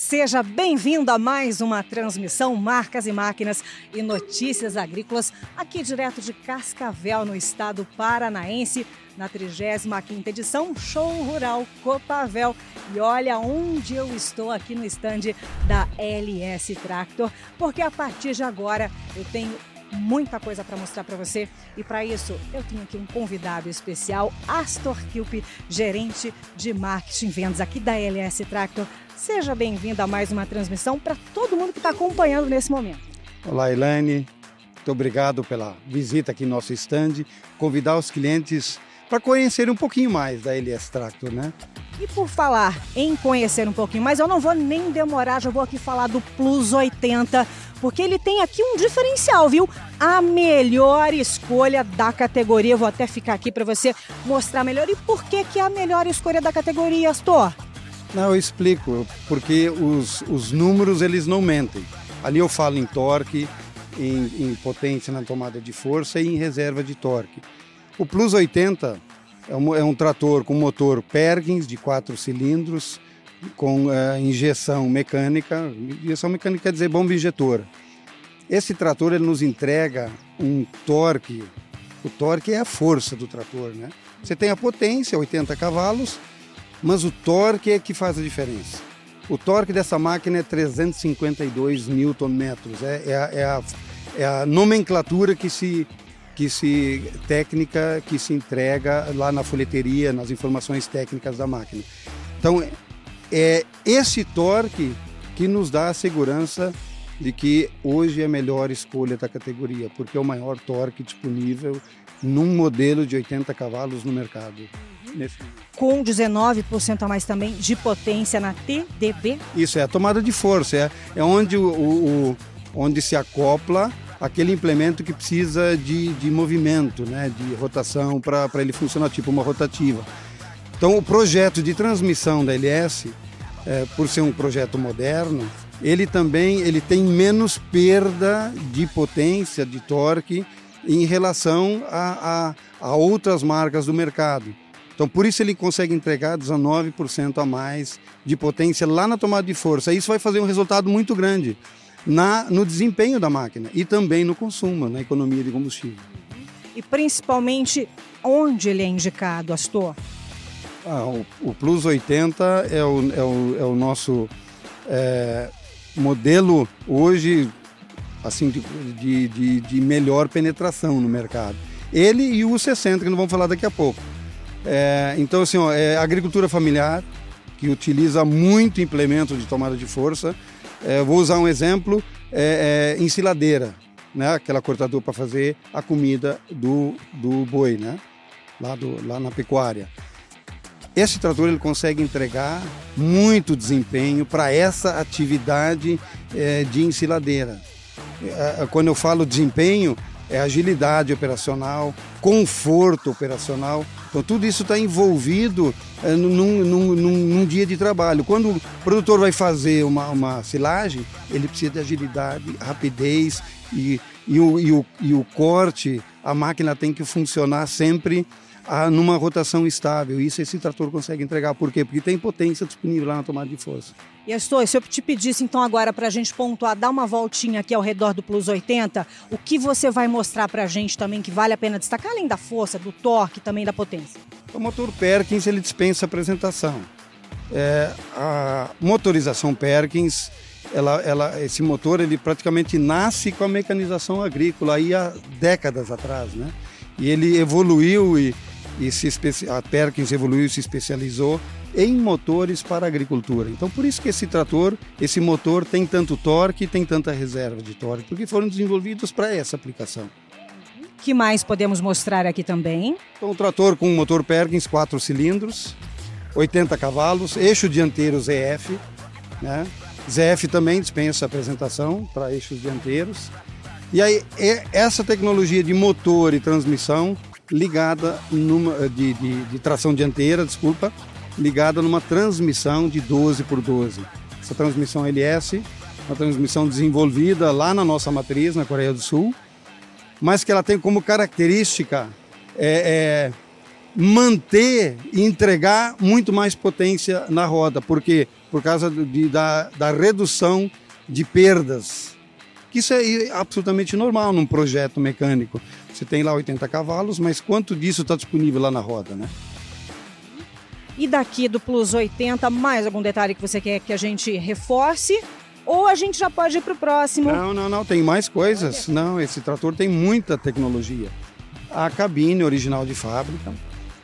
Seja bem-vindo a mais uma transmissão Marcas e Máquinas e Notícias Agrícolas, aqui direto de Cascavel, no estado paranaense, na 35ª edição Show Rural Copavel. E olha onde eu estou aqui no estande da LS Tractor, porque a partir de agora eu tenho muita coisa para mostrar para você e para isso eu tenho aqui um convidado especial, Astor Kilp, gerente de marketing vendas aqui da LS Tractor. Seja bem-vindo a mais uma transmissão para todo mundo que está acompanhando nesse momento. Olá, Elaine. Muito obrigado pela visita aqui no nosso stand. Convidar os clientes para conhecer um pouquinho mais da LS Tractor, né? E por falar em conhecer um pouquinho mais, eu não vou nem demorar, já vou aqui falar do Plus 80, porque ele tem aqui um diferencial, viu? A melhor escolha da categoria. Vou até ficar aqui para você mostrar melhor. E por que, que é a melhor escolha da categoria, Astor? Não, eu explico, porque os, os números eles não mentem. Ali eu falo em torque, em, em potência na tomada de força e em reserva de torque. O Plus 80 é um, é um trator com motor Perkins de quatro cilindros, com uh, injeção mecânica. Injeção mecânica quer dizer bomba injetora. Esse trator ele nos entrega um torque. O torque é a força do trator, né? Você tem a potência, 80 cavalos, mas o torque é que faz a diferença. O torque dessa máquina é 352 Nm. É, é, é, a, é a nomenclatura que se, que se técnica que se entrega lá na folheteria, nas informações técnicas da máquina. Então, é esse torque que nos dá a segurança de que hoje é a melhor escolha da categoria, porque é o maior torque disponível num modelo de 80 cavalos no mercado. Nesse... Com 19% a mais também de potência na TDB? Isso, é a tomada de força, é, é onde, o, o, onde se acopla aquele implemento que precisa de, de movimento, né, de rotação para ele funcionar tipo uma rotativa. Então o projeto de transmissão da LS, é, por ser um projeto moderno, ele também ele tem menos perda de potência, de torque em relação a, a, a outras marcas do mercado. Então, por isso ele consegue entregar 19% a mais de potência lá na tomada de força. Isso vai fazer um resultado muito grande na, no desempenho da máquina e também no consumo, na economia de combustível. E principalmente onde ele é indicado, Astor? Ah, o, o, Plus 80 é o, é o, é o nosso é, modelo hoje assim de, de, de, de melhor penetração no mercado. Ele e o 60, que nós vamos falar daqui a pouco. É, então, assim, ó, é agricultura familiar, que utiliza muito implemento de tomada de força. É, vou usar um exemplo, é, é ensiladeira, né? aquela cortadora para fazer a comida do, do boi, né? lá, do, lá na pecuária. Esse trator ele consegue entregar muito desempenho para essa atividade é, de ensiladeira. É, quando eu falo desempenho, é agilidade operacional, conforto operacional. Então, tudo isso está envolvido é, num, num, num, num, dia de trabalho. Quando o produtor vai fazer uma, uma silagem, ele precisa de agilidade, rapidez e, e, o, e, o, e o corte, a máquina tem que funcionar sempre a, numa rotação estável. Isso esse trator consegue entregar. Por quê? Porque tem potência disponível lá na tomada de força. E estou, se eu te pedisse então agora para a gente pontuar, dar uma voltinha aqui ao redor do Plus 80, o que você vai mostrar para a gente também que vale a pena destacar, além da força, do torque, também da potência? O motor Perkins ele dispensa apresentação. É, a motorização Perkins, ela, ela, esse motor ele praticamente nasce com a mecanização agrícola aí há décadas atrás, né? E ele evoluiu e e se a Perkins evoluiu e se especializou em motores para a agricultura. Então, por isso que esse trator, esse motor tem tanto torque, tem tanta reserva de torque, porque foram desenvolvidos para essa aplicação. que mais podemos mostrar aqui também? Então, um trator com motor Perkins, 4 cilindros, 80 cavalos, eixo dianteiro ZF, né? ZF também dispensa apresentação para eixos dianteiros. E aí, essa tecnologia de motor e transmissão ligada numa, eh, de, de, de, tração dianteira, desculpa, ligada numa transmissão de 12 por 12. Essa transmissão LS, uma transmissão desenvolvida lá na nossa matriz, na Coreia do Sul, mas que ela tem como característica é, é, manter e entregar muito mais potência na roda, porque por causa de, da, da redução de perdas. Isso é absolutamente normal num projeto mecânico. Você tem lá 80 cavalos, mas quanto disso está disponível lá na roda, né? E daqui do Plus 80, mais algum detalhe que você quer que a gente reforce? Ou a gente já pode ir para o próximo? Não, não, não, tem mais coisas. Não, esse trator tem muita tecnologia. A cabine original de fábrica.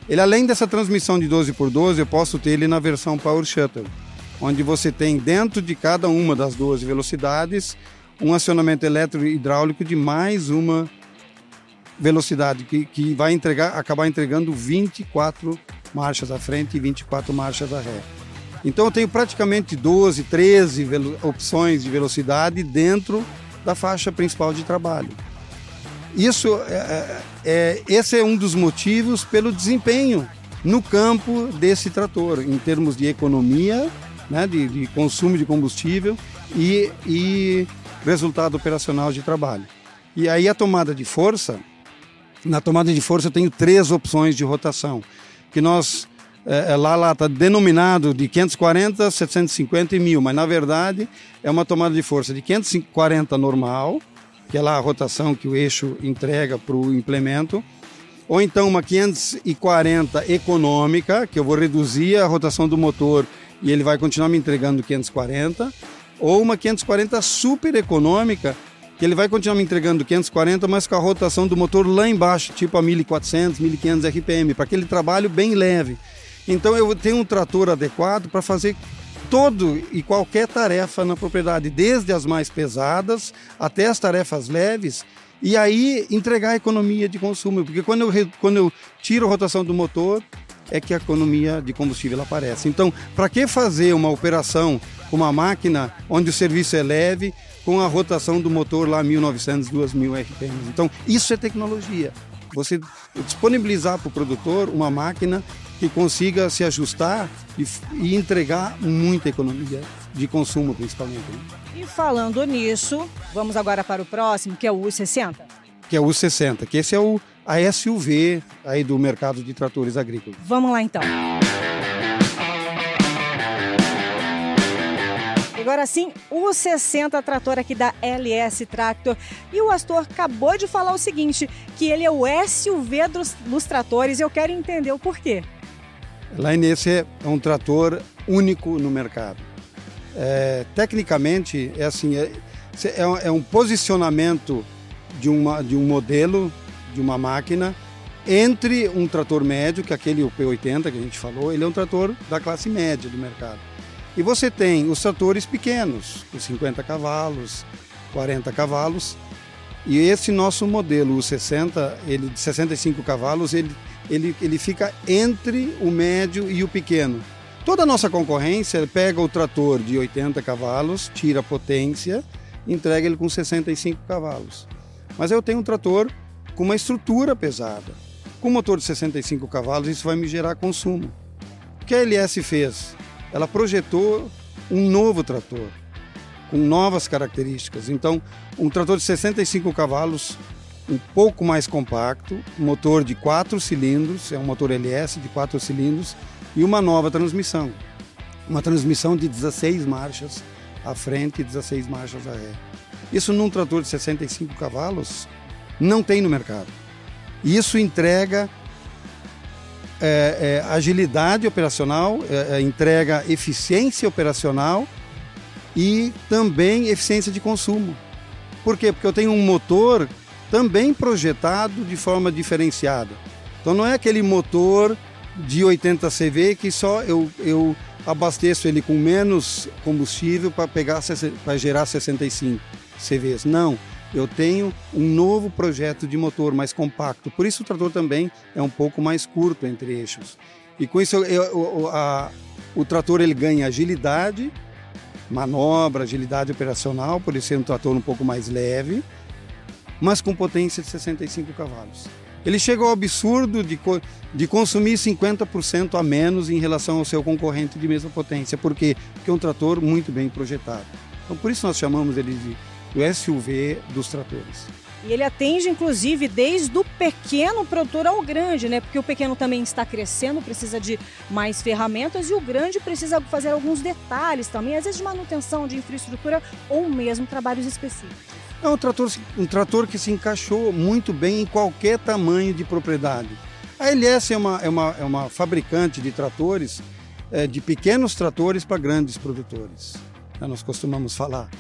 Ele, além dessa transmissão de 12 por 12, eu posso ter ele na versão Power Shuttle, onde você tem dentro de cada uma das 12 velocidades um acionamento elétrico hidráulico de mais uma velocidade, que, que vai entregar, acabar entregando 24 marchas à frente e 24 marchas à ré. Então eu tenho praticamente 12, 13 opções de velocidade dentro da faixa principal de trabalho. Isso é, é, é, esse é um dos motivos pelo desempenho no campo desse trator, em termos de economia, né, de, de consumo de combustível e, e resultado operacional de trabalho. E aí a tomada de força, na tomada de força eu tenho três opções de rotação que nós é, é lá lá está denominado de 540, 750 e 1000, mas na verdade é uma tomada de força de 540 normal, que é lá a rotação que o eixo entrega para o implemento, ou então uma 540 econômica, que eu vou reduzir a rotação do motor e ele vai continuar me entregando 540, ou uma 540 super econômica, que ele vai continuar me entregando 540, mas com a rotação do motor lá embaixo, tipo a 1400, 1500 RPM, para aquele trabalho bem leve. Então eu tenho um trator adequado para fazer todo e qualquer tarefa na propriedade, desde as mais pesadas até as tarefas leves, e aí entregar a economia de consumo, porque quando eu, quando eu tiro a rotação do motor, é que a economia de combustível aparece. Então, para que fazer uma operação com uma máquina onde o serviço é leve, com a rotação do motor lá 1900, 2000 RPM. Então, isso é tecnologia. Você disponibilizar para o produtor uma máquina que consiga se ajustar e, e entregar muita economia de consumo, principalmente. Né? E falando nisso, vamos agora para o próximo, que é o U60. Que é o U60, que esse é o a SUV aí do mercado de tratores agrícolas. Vamos lá então. Agora sim, o 60 trator aqui da LS Tractor. E o Astor acabou de falar o seguinte, que ele é o SUV dos, dos tratores. Eu quero entender o porquê. Line é um trator único no mercado. É, tecnicamente, é assim, é, é, é um posicionamento de, uma, de um modelo, de uma máquina, entre um trator médio, que é aquele P80 que a gente falou, ele é um trator da classe média do mercado. E você tem os tratores pequenos, com 50 cavalos, 40 cavalos. E esse nosso modelo, o 60, ele de 65 cavalos, ele, ele, ele fica entre o médio e o pequeno. Toda a nossa concorrência pega o trator de 80 cavalos, tira a potência, entrega ele com 65 cavalos. Mas eu tenho um trator com uma estrutura pesada. Com motor de 65 cavalos, isso vai me gerar consumo. O que a LS fez? Ela projetou um novo trator com novas características. Então, um trator de 65 cavalos, um pouco mais compacto, motor de quatro cilindros, é um motor LS de quatro cilindros e uma nova transmissão. Uma transmissão de 16 marchas à frente e 16 marchas à ré. Isso num trator de 65 cavalos não tem no mercado. Isso entrega é, é, agilidade operacional, é, é, entrega eficiência operacional e também eficiência de consumo. Por quê? Porque eu tenho um motor também projetado de forma diferenciada. Então não é aquele motor de 80 CV que só eu, eu abasteço ele com menos combustível para pegar para gerar 65 CVs. Não eu tenho um novo projeto de motor mais compacto. Por isso o trator também é um pouco mais curto entre eixos. E com isso eu, eu, a, o trator ele ganha agilidade, manobra, agilidade operacional, por ser um trator um pouco mais leve, mas com potência de 65 cavalos. Ele chega ao absurdo de, de consumir 50% a menos em relação ao seu concorrente de mesma potência. Por quê? Porque é um trator muito bem projetado. Então, por isso nós chamamos ele de o SUV dos tratores. E ele atende, inclusive, desde o pequeno produtor ao grande, né? Porque o pequeno também está crescendo, precisa de mais ferramentas e o grande precisa fazer alguns detalhes também, às vezes de manutenção de infraestrutura ou mesmo trabalhos específicos. É um trator, um trator que se encaixou muito bem em qualquer tamanho de propriedade. A LS é uma, é uma, é uma fabricante de tratores, é, de pequenos tratores para grandes produtores, né, nós costumamos falar.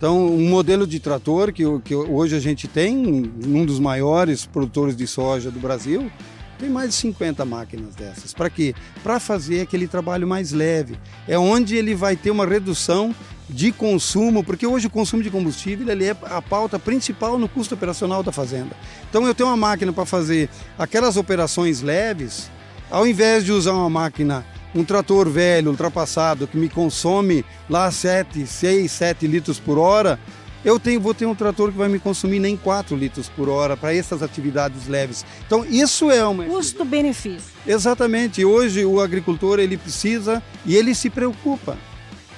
Então, um modelo de trator que, que hoje a gente tem, um dos maiores produtores de soja do Brasil, tem mais de 50 máquinas dessas. Para quê? Para fazer aquele trabalho mais leve. É onde ele vai ter uma redução de consumo, porque hoje o consumo de combustível ele é a pauta principal no custo operacional da fazenda. Então eu tenho uma máquina para fazer aquelas operações leves, ao invés de usar uma máquina um trator velho, ultrapassado, que me consome lá 7, 6, 7 litros por hora, eu tenho, vou ter um trator que vai me consumir nem 4 litros por hora para essas atividades leves. Então, isso é uma. Custo-benefício. Exatamente. Hoje, o agricultor ele precisa e ele se preocupa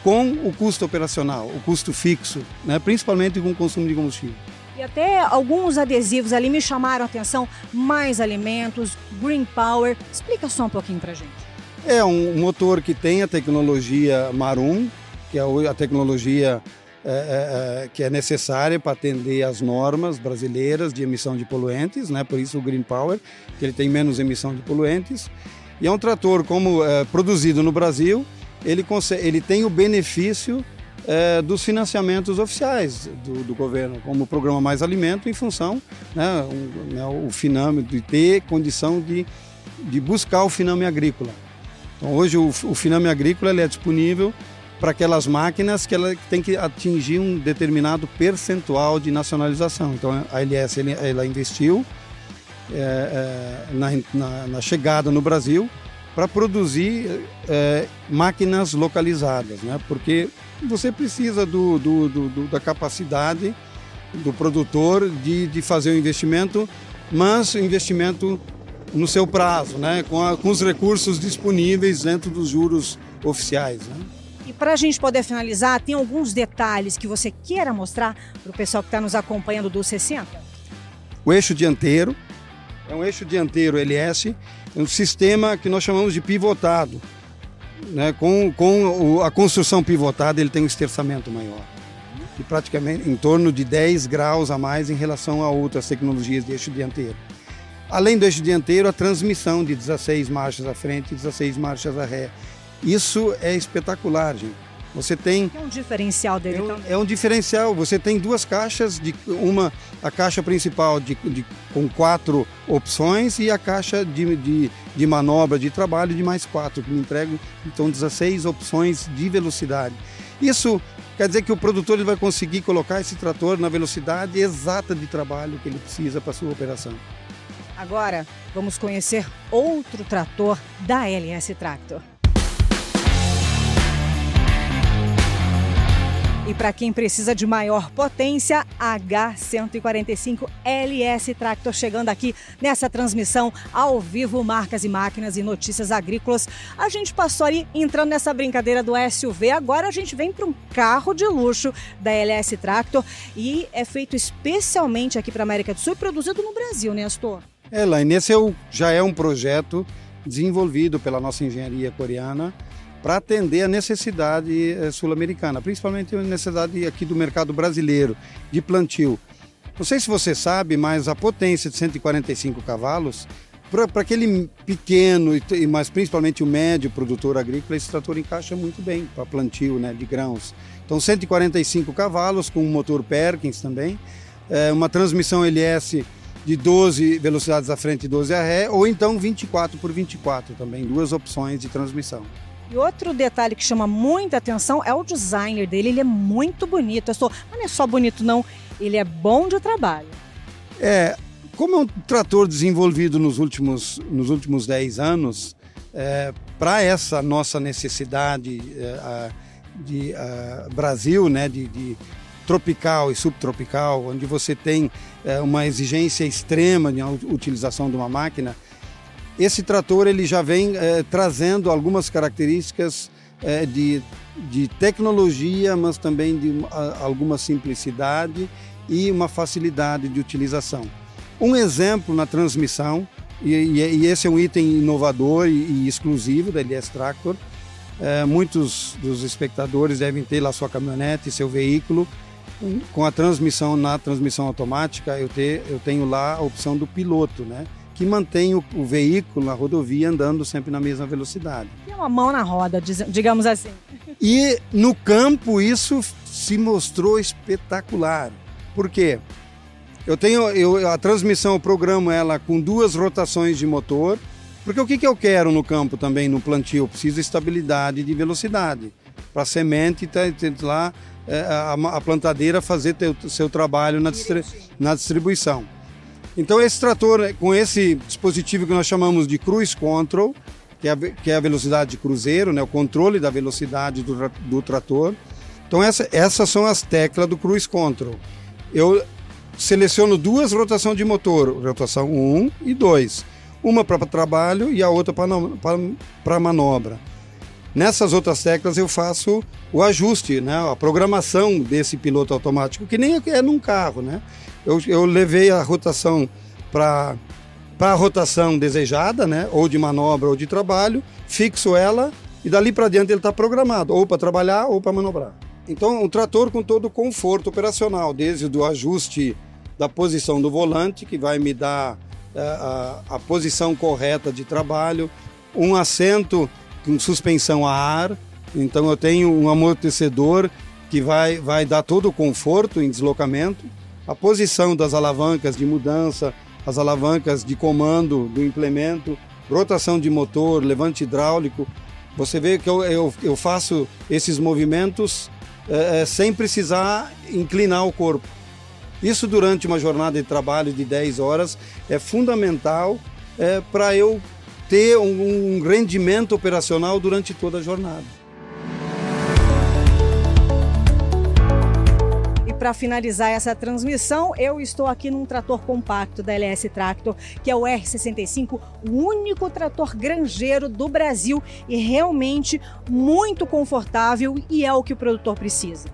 com o custo operacional, o custo fixo, né? principalmente com o consumo de combustível. E até alguns adesivos ali me chamaram a atenção: mais alimentos, green power. Explica só um pouquinho para gente. É um motor que tem a tecnologia Marum, que é a tecnologia é, é, é, que é necessária para atender às normas brasileiras de emissão de poluentes, né? por isso o Green Power, que ele tem menos emissão de poluentes. E é um trator como é, produzido no Brasil, ele, consegue, ele tem o benefício é, dos financiamentos oficiais do, do, governo, como o programa Mais Alimento, em função né, um, né, o Finame de ter condição de, de buscar o Finame agrícola. Então, hoje o, o Finame Agrícola é disponível para aquelas máquinas que ela tem que atingir um determinado percentual de nacionalização. Então a LS ela investiu é, é, na, na, na, chegada no Brasil para produzir é, máquinas localizadas, né? porque você precisa do, do, do, da capacidade do produtor de, de fazer o investimento, mas o investimento no seu prazo, né? com, a, com os recursos disponíveis dentro dos juros oficiais. Né? E para a gente poder finalizar, tem alguns detalhes que você queira mostrar para o pessoal que está nos acompanhando do 60? O eixo dianteiro é um eixo dianteiro LS, é um sistema que nós chamamos de pivotado. Né? Com, com a construção pivotada, ele tem um esterçamento maior. E praticamente em torno de 10 graus a mais em relação a outras tecnologias de eixo dianteiro. Além do eixo dianteiro, a transmissão de 16 marchas à frente e 16 marchas à ré. Isso é espetacular, gente. Você tem. É um diferencial dele é um, É um diferencial. Você tem duas caixas, de uma a caixa principal de, de com quatro opções e a caixa de, de, de, manobra de trabalho de mais quatro, que me entregam então 16 opções de velocidade. Isso quer dizer que o produtor ele vai conseguir colocar esse trator na velocidade exata de trabalho que ele precisa para a sua operação. Agora, vamos conhecer outro trator da LS Tractor. E para quem precisa de maior potência, H145 LS Tractor chegando aqui nessa transmissão ao vivo, marcas e máquinas e notícias agrícolas. A gente passou ali entrando nessa brincadeira do SUV, agora a gente vem para um carro de luxo da LS Tractor e é feito especialmente aqui para América do Sul e produzido no Brasil, né, Astor? É, Laine, esse é o, já é um projeto desenvolvido pela nossa engenharia coreana para atender a necessidade eh, sul-americana, principalmente a necessidade aqui do mercado brasileiro de plantio. Não sei se você sabe, mas a potência de 145 cavalos, para aquele pequeno, e mas principalmente o médio produtor agrícola, esse trator encaixa muito bem para plantio né, de grãos. Então, 145 cavalos, com um motor Perkins também, é, uma transmissão LS de 12 velocidades à frente e 12 à ré, ou então 24 por 24 também, duas opções de transmissão. E outro detalhe que chama muita atenção é o designer dele, ele é muito bonito. Eu sou, mas não é só bonito não, ele é bom de trabalho. É, como é um trator desenvolvido nos últimos, nos últimos 10 anos, é, para essa nossa necessidade é, de Brasil, né, de, de tropical e subtropical, onde você tem é, uma exigência extrema de utilização de uma máquina, esse trator ele já vem é, trazendo algumas características é, de, de tecnologia, mas também de alguma simplicidade e uma facilidade de utilização. Um exemplo na transmissão, e, e esse é um item inovador e, e exclusivo da LS Tractor, é, muitos dos espectadores devem ter lá sua caminhonete, seu veículo, com a transmissão na transmissão automática, eu, ter, eu tenho lá a opção do piloto, né? que mantém o, o, veículo na rodovia andando sempre na mesma velocidade. E uma mão na roda, digamos assim. E no campo isso se mostrou espetacular. Por quê? Eu tenho eu, a transmissão, eu programo ela com duas rotações de motor, porque o que, que eu quero no campo também, no plantio? Eu preciso de estabilidade de velocidade. Para a semente, tá, tá lá é, a, a, plantadeira fazer o seu trabalho na, distri, na distribuição. Então esse trator, com esse dispositivo que nós chamamos de Cruise Control, que é a, que é a velocidade de cruzeiro, né, o controle da velocidade do, do trator. Então essa, essas são as teclas do Cruise Control. Eu seleciono duas rotações de motor, rotação 1 e 2. Uma para trabalho e a outra para manobra. Nessas outras teclas eu faço o ajuste, né, a programação desse piloto automático, que nem é num carro, né? Eu, eu levei a rotação para a rotação desejada, né, ou de manobra ou de trabalho, fixo ela e dali para diante ele está programado, ou para trabalhar ou para manobrar. Então, um trator com todo o conforto operacional, desde o ajuste da posição do volante, que vai me dar é, a, a posição correta de trabalho, um assento com suspensão a ar, então eu tenho um amortecedor que vai, vai dar todo o conforto em deslocamento, a posição das alavancas de mudança, as alavancas de comando do implemento, rotação de motor, levante hidráulico. Você vê que eu, eu, eu faço esses movimentos é, sem precisar inclinar o corpo. Isso durante uma jornada de trabalho de 10 horas é fundamental é, para eu ter um, um rendimento operacional durante toda a jornada. para finalizar essa transmissão, eu estou aqui num trator compacto da LS Tractor, que é o R65, o único trator granjeiro do Brasil e realmente muito confortável e é o que o produtor precisa.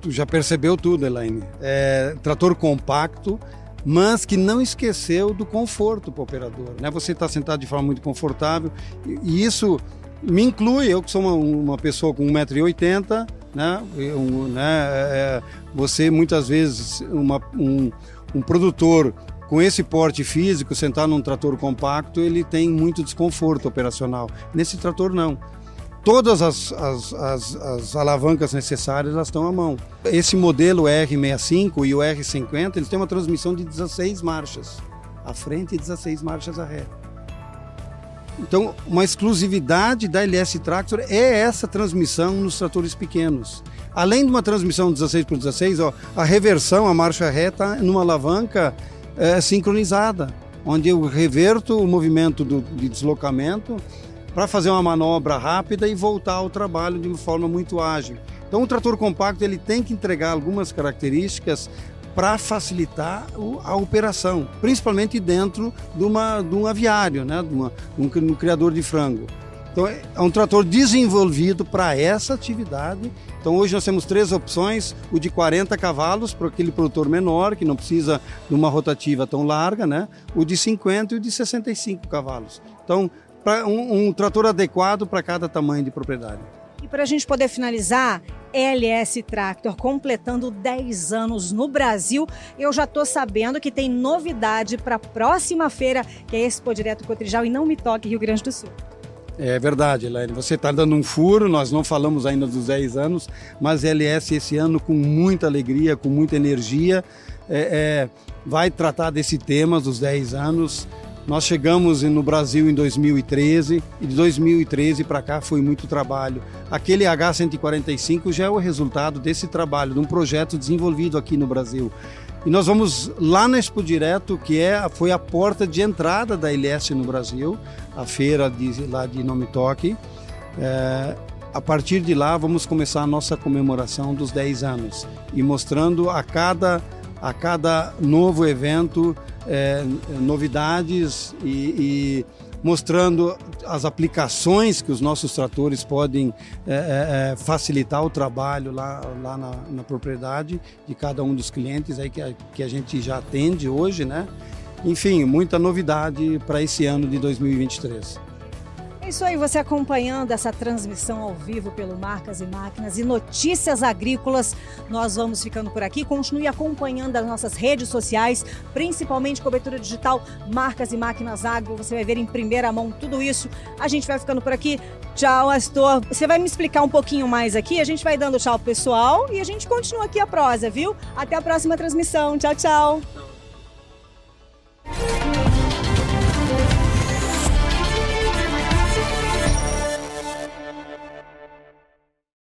Tu já percebeu tudo, Elaine. É, trator compacto, mas que não esqueceu do conforto para o operador. Né? Você está sentado de forma muito confortável e isso me inclui, eu que sou uma, uma pessoa com 1,80m, né? Um, né? É, você muitas vezes uma, um, um produtor com esse porte físico, sentar num trator compacto, ele tem muito desconforto operacional. Nesse trator não. Todas as, as, as, as alavancas necessárias elas estão à mão. Esse modelo R65 e o R50 eles têm uma transmissão de 16 marchas à frente e 16 marchas à ré. Então, uma exclusividade da LS Tractor é essa transmissão nos tratores pequenos. Além de uma transmissão 16 por 16, ó, a reversão, a marcha reta numa alavanca é, sincronizada, onde eu reverto o movimento do, de deslocamento para fazer uma manobra rápida e voltar ao trabalho de uma forma muito ágil. Então, o trator compacto ele tem que entregar algumas características para facilitar a operação, principalmente dentro de, uma, de um aviário, né? de, uma, de um, um criador de frango. Então é um trator desenvolvido para essa atividade. Então hoje nós temos três opções: o de 40 cavalos para aquele produtor menor que não precisa de uma rotativa tão larga, né? O de 50 e o de 65 cavalos. Então para um, um trator adequado para cada tamanho de propriedade. E para a gente poder finalizar, LS Tractor completando 10 anos no Brasil. Eu já estou sabendo que tem novidade para a próxima feira, que é Expo Direto Cotrijal e Não Me Toque, Rio Grande do Sul. É verdade, Elaine. Você está dando um furo, nós não falamos ainda dos 10 anos, mas LS esse ano com muita alegria, com muita energia, é, é, vai tratar desse tema dos 10 anos. Nós chegamos no Brasil em 2013 e de 2013 para cá foi muito trabalho. Aquele H145 já é o resultado desse trabalho, de um projeto desenvolvido aqui no Brasil. E nós vamos lá na Expo Direto, que é, foi a porta de entrada da LS no Brasil, a feira de, lá de Nomitoque. É, a partir de lá, vamos começar a nossa comemoração dos 10 anos e mostrando a cada, a cada novo evento é, novidades e, e mostrando as aplicações que os nossos tratores podem é, é, facilitar o trabalho lá, lá na, na, propriedade de cada um dos clientes aí que a, que a gente já atende hoje, né? Enfim, muita novidade para esse ano de 2023. É isso aí, você acompanhando essa transmissão ao vivo pelo Marcas e Máquinas e Notícias Agrícolas. Nós vamos ficando por aqui. Continue acompanhando as nossas redes sociais, principalmente cobertura digital Marcas e Máquinas Agro. Você vai ver em primeira mão tudo isso. A gente vai ficando por aqui. Tchau, Astor. Você vai me explicar um pouquinho mais aqui. A gente vai dando tchau pessoal e a gente continua aqui a prosa, viu? Até a próxima transmissão. Tchau, tchau.